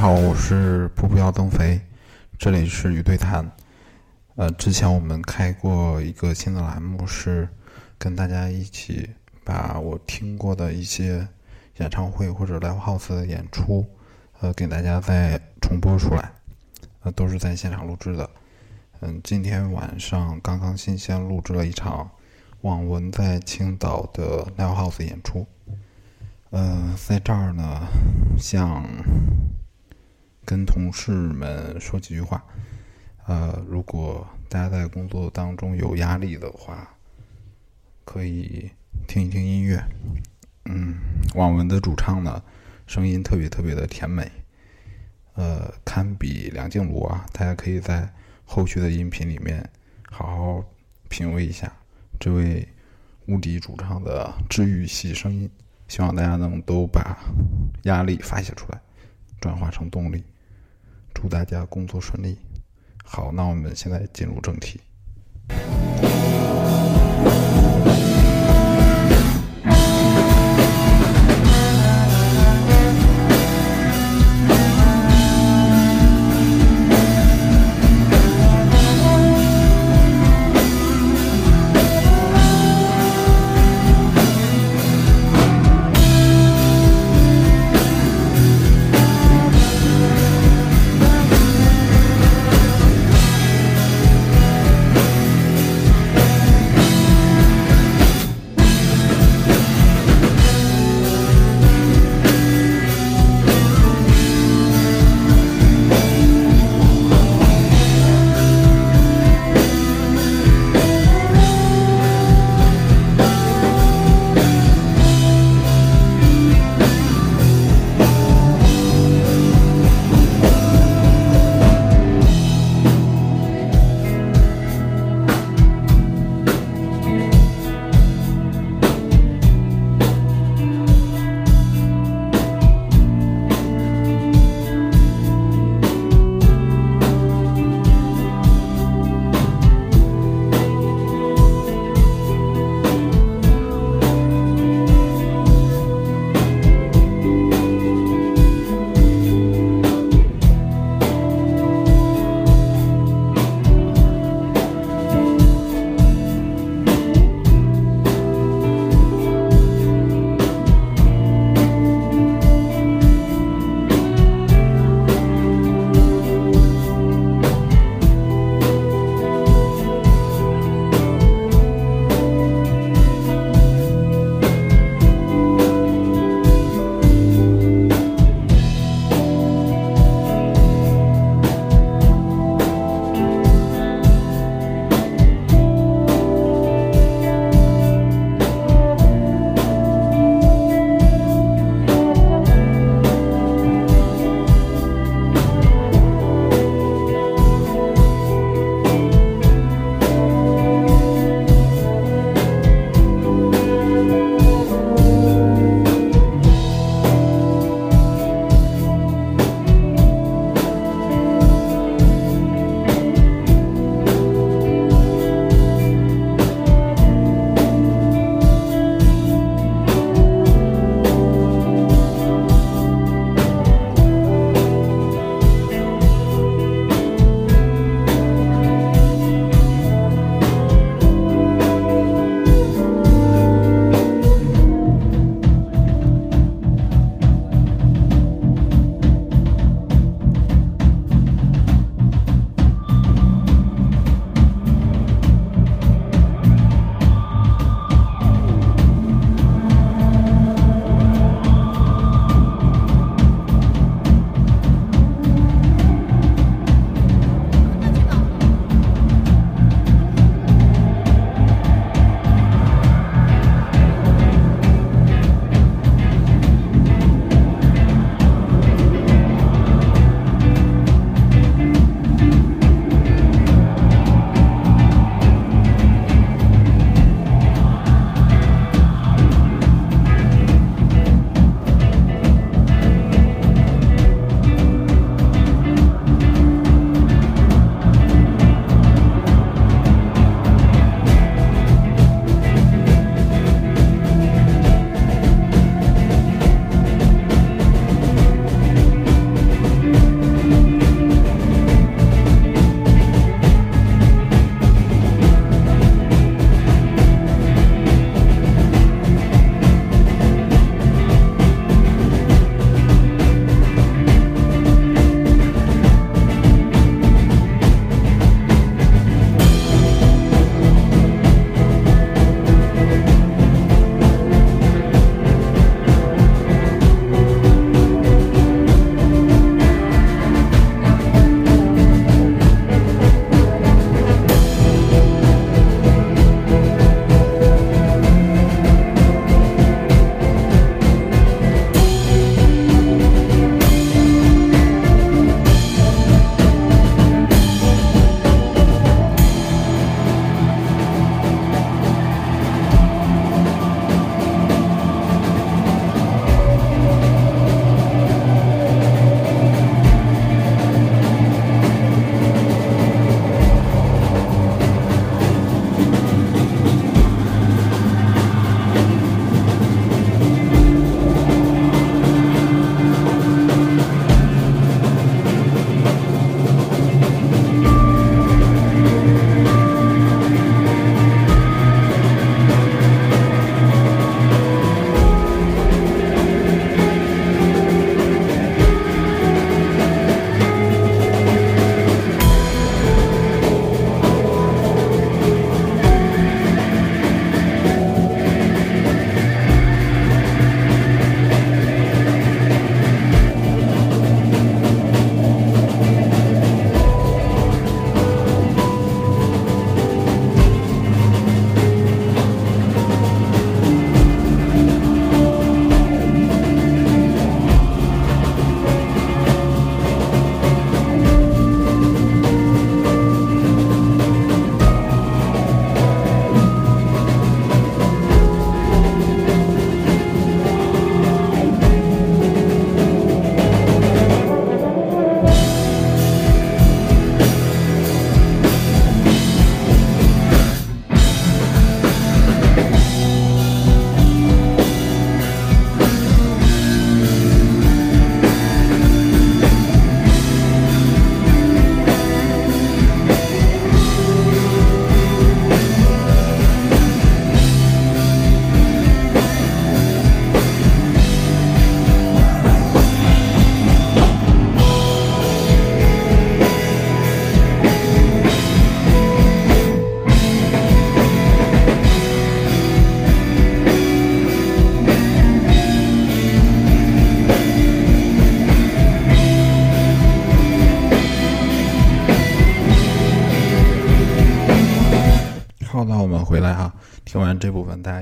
好，我是步步要增肥，这里是鱼对谈。呃，之前我们开过一个新的栏目，是跟大家一起把我听过的一些演唱会或者 live house 的演出，呃，给大家再重播出来。呃，都是在现场录制的。嗯，今天晚上刚刚新鲜录制了一场网文在青岛的 live house 演出。嗯，在这儿呢，像。跟同事们说几句话，呃，如果大家在工作当中有压力的话，可以听一听音乐。嗯，网文的主唱呢，声音特别特别的甜美，呃，堪比梁静茹啊。大家可以在后续的音频里面好好品味一下这位无敌主唱的治愈系声音。希望大家能都把压力发泄出来，转化成动力。祝大家工作顺利。好，那我们现在进入正题。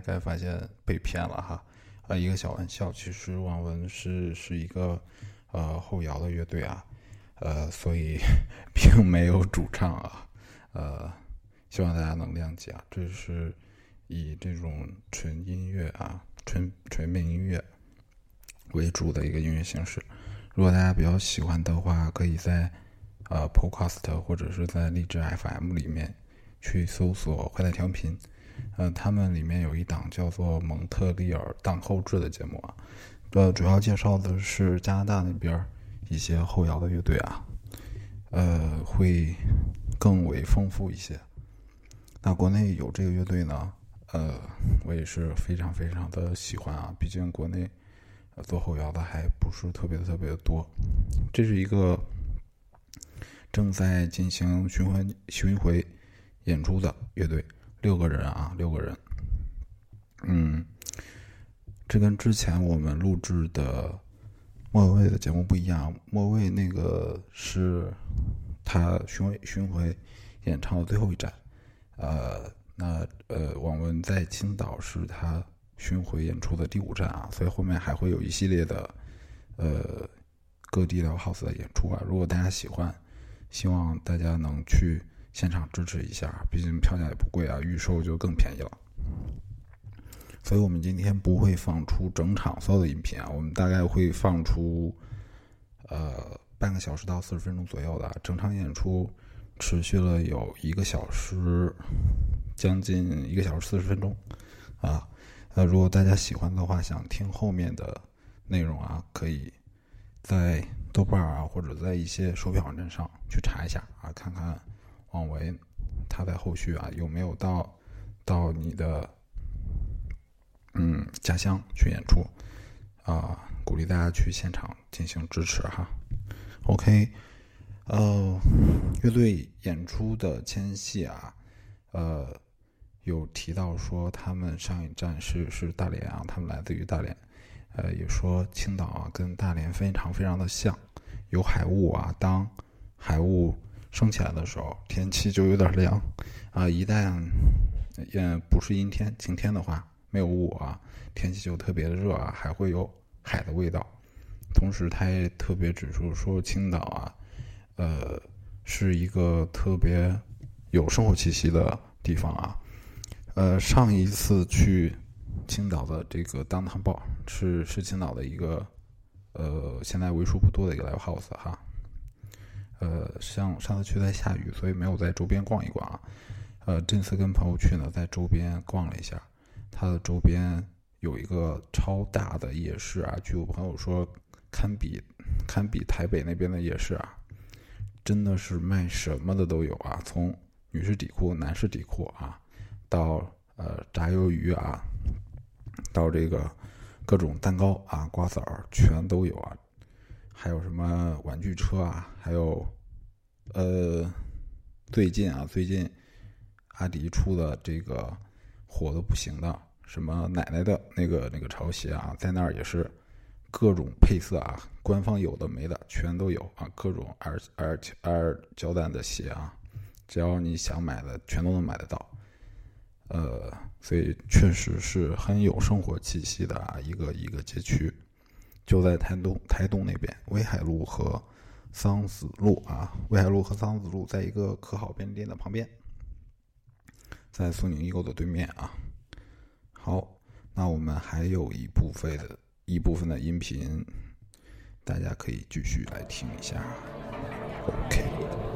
该发现被骗了哈。啊，一个小玩笑，其实网文是是一个呃后摇的乐队啊，呃，所以并没有主唱啊，呃，希望大家能谅解啊。这是以这种纯音乐啊，纯纯民音乐为主的一个音乐形式。如果大家比较喜欢的话，可以在呃 Podcast 或者是在荔枝 FM 里面去搜索“坏蛋调频”。呃，他们里面有一档叫做《蒙特利尔档后制》的节目啊，呃，主要介绍的是加拿大那边一些后摇的乐队啊，呃，会更为丰富一些。那国内有这个乐队呢，呃，我也是非常非常的喜欢啊，毕竟国内做后摇的还不是特别特别的多。这是一个正在进行巡回巡回演出的乐队。六个人啊，六个人。嗯，这跟之前我们录制的莫文蔚的节目不一样。莫文蔚那个是他巡回巡回演唱的最后一站，呃，那呃，网文在青岛是他巡回演出的第五站啊，所以后面还会有一系列的呃各地的 house 的演出啊。如果大家喜欢，希望大家能去。现场支持一下，毕竟票价也不贵啊，预售就更便宜了。所以我们今天不会放出整场所有的音频啊，我们大概会放出呃半个小时到四十分钟左右的。整场演出持续了有一个小时，将近一个小时四十分钟啊。呃，如果大家喜欢的话，想听后面的内容啊，可以在豆瓣啊或者在一些售票网站上去查一下啊，看看。王维，他在后续啊有没有到到你的嗯家乡去演出啊？鼓励大家去现场进行支持哈。OK，呃，乐队演出的间隙啊，呃，有提到说他们上一站是是大连啊，他们来自于大连，呃，也说青岛啊跟大连非常非常的像，有海雾啊，当海雾。升起来的时候，天气就有点凉，啊，一旦，也，不是阴天、晴天的话，没有雾啊，天气就特别的热啊，还会有海的味道。同时，他也特别指出说，青岛啊，呃，是一个特别有生活气息的地方啊。呃，上一次去青岛的这个当堂报是是青岛的一个，呃，现在为数不多的一个 live house 哈。呃，像上次去在下雨，所以没有在周边逛一逛啊。呃，这次跟朋友去呢，在周边逛了一下，它的周边有一个超大的夜市啊。据我朋友说，堪比堪比台北那边的夜市啊，真的是卖什么的都有啊，从女士底裤、男士底裤啊，到呃炸鱿鱼啊，到这个各种蛋糕啊、瓜子儿，全都有啊。还有什么玩具车啊？还有，呃，最近啊，最近阿迪出的这个火的不行的，什么奶奶的那个那个潮鞋啊，在那儿也是各种配色啊，官方有的没的全都有啊，各种 R R R 胶带的鞋啊，只要你想买的，全都能买得到。呃，所以确实是很有生活气息的啊，一个一个街区。就在台东，台东那边，威海路和桑子路啊，威海路和桑子路在一个可好便利店的旁边，在苏宁易购的对面啊。好，那我们还有一部分的一部分的音频，大家可以继续来听一下。OK。